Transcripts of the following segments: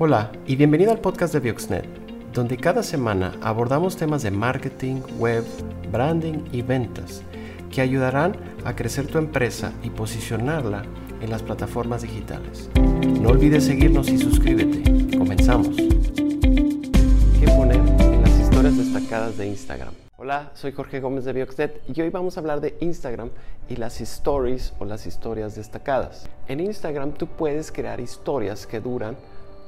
Hola y bienvenido al podcast de Bioxnet, donde cada semana abordamos temas de marketing, web, branding y ventas que ayudarán a crecer tu empresa y posicionarla en las plataformas digitales. No olvides seguirnos y suscríbete. Comenzamos. ¿Qué poner en las historias destacadas de Instagram? Hola, soy Jorge Gómez de Bioxnet y hoy vamos a hablar de Instagram y las stories o las historias destacadas. En Instagram tú puedes crear historias que duran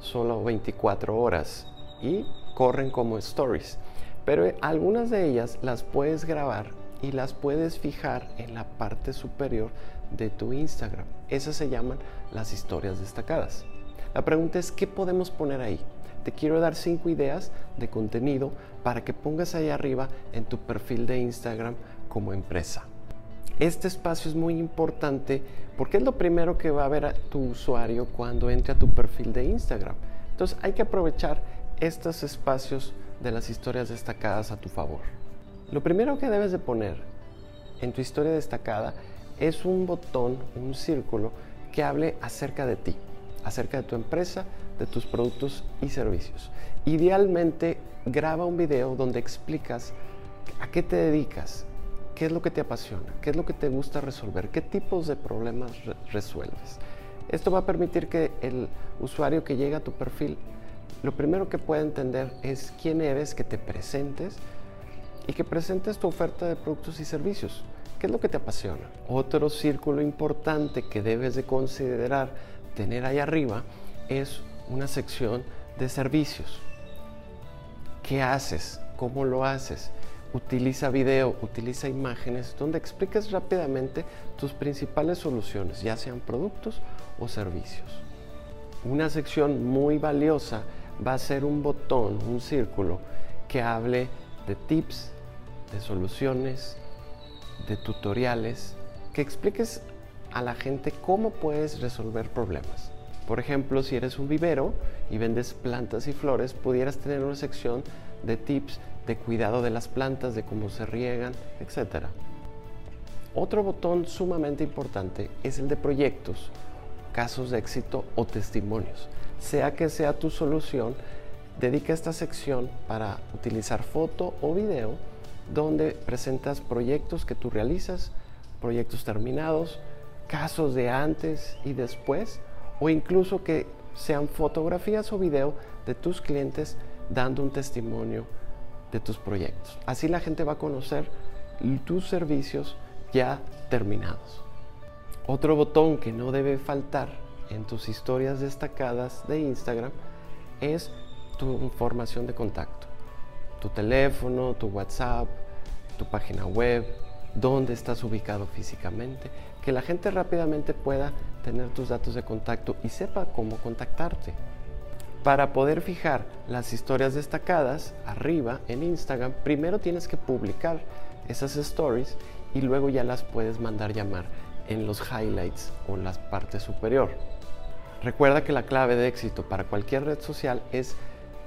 solo 24 horas y corren como stories. Pero algunas de ellas las puedes grabar y las puedes fijar en la parte superior de tu Instagram. Esas se llaman las historias destacadas. La pregunta es, ¿qué podemos poner ahí? Te quiero dar cinco ideas de contenido para que pongas ahí arriba en tu perfil de Instagram como empresa. Este espacio es muy importante porque es lo primero que va a ver tu usuario cuando entre a tu perfil de Instagram. Entonces hay que aprovechar estos espacios de las historias destacadas a tu favor. Lo primero que debes de poner en tu historia destacada es un botón, un círculo que hable acerca de ti, acerca de tu empresa, de tus productos y servicios. Idealmente graba un video donde explicas a qué te dedicas, qué es lo que te apasiona, qué es lo que te gusta resolver, qué tipos de problemas resuelves. Esto va a permitir que el usuario que llega a tu perfil, lo primero que pueda entender es quién eres, que te presentes y que presentes tu oferta de productos y servicios. ¿Qué es lo que te apasiona? Otro círculo importante que debes de considerar tener ahí arriba es una sección de servicios. ¿Qué haces? ¿Cómo lo haces? Utiliza video, utiliza imágenes, donde expliques rápidamente tus principales soluciones, ya sean productos o servicios. Una sección muy valiosa va a ser un botón, un círculo, que hable de tips, de soluciones, de tutoriales, que expliques a la gente cómo puedes resolver problemas. Por ejemplo, si eres un vivero y vendes plantas y flores, pudieras tener una sección de tips de cuidado de las plantas, de cómo se riegan, etc. Otro botón sumamente importante es el de proyectos, casos de éxito o testimonios. Sea que sea tu solución, dedica esta sección para utilizar foto o video donde presentas proyectos que tú realizas, proyectos terminados, casos de antes y después, o incluso que sean fotografías o video de tus clientes dando un testimonio de tus proyectos. Así la gente va a conocer tus servicios ya terminados. Otro botón que no debe faltar en tus historias destacadas de Instagram es tu información de contacto. Tu teléfono, tu WhatsApp, tu página web, dónde estás ubicado físicamente, que la gente rápidamente pueda tener tus datos de contacto y sepa cómo contactarte. Para poder fijar las historias destacadas arriba en Instagram, primero tienes que publicar esas stories y luego ya las puedes mandar llamar en los highlights o en la parte superior. Recuerda que la clave de éxito para cualquier red social es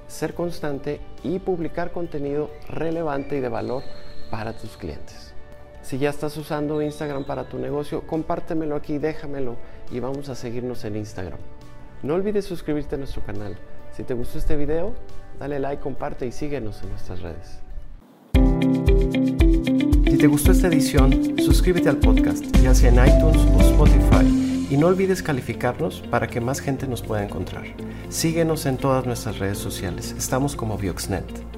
ser constante y publicar contenido relevante y de valor para tus clientes. Si ya estás usando Instagram para tu negocio, compártemelo aquí, déjamelo y vamos a seguirnos en Instagram. No olvides suscribirte a nuestro canal. Si te gustó este video, dale like, comparte y síguenos en nuestras redes. Si te gustó esta edición, suscríbete al podcast, ya sea en iTunes o Spotify, y no olvides calificarnos para que más gente nos pueda encontrar. Síguenos en todas nuestras redes sociales. Estamos como Bioxnet.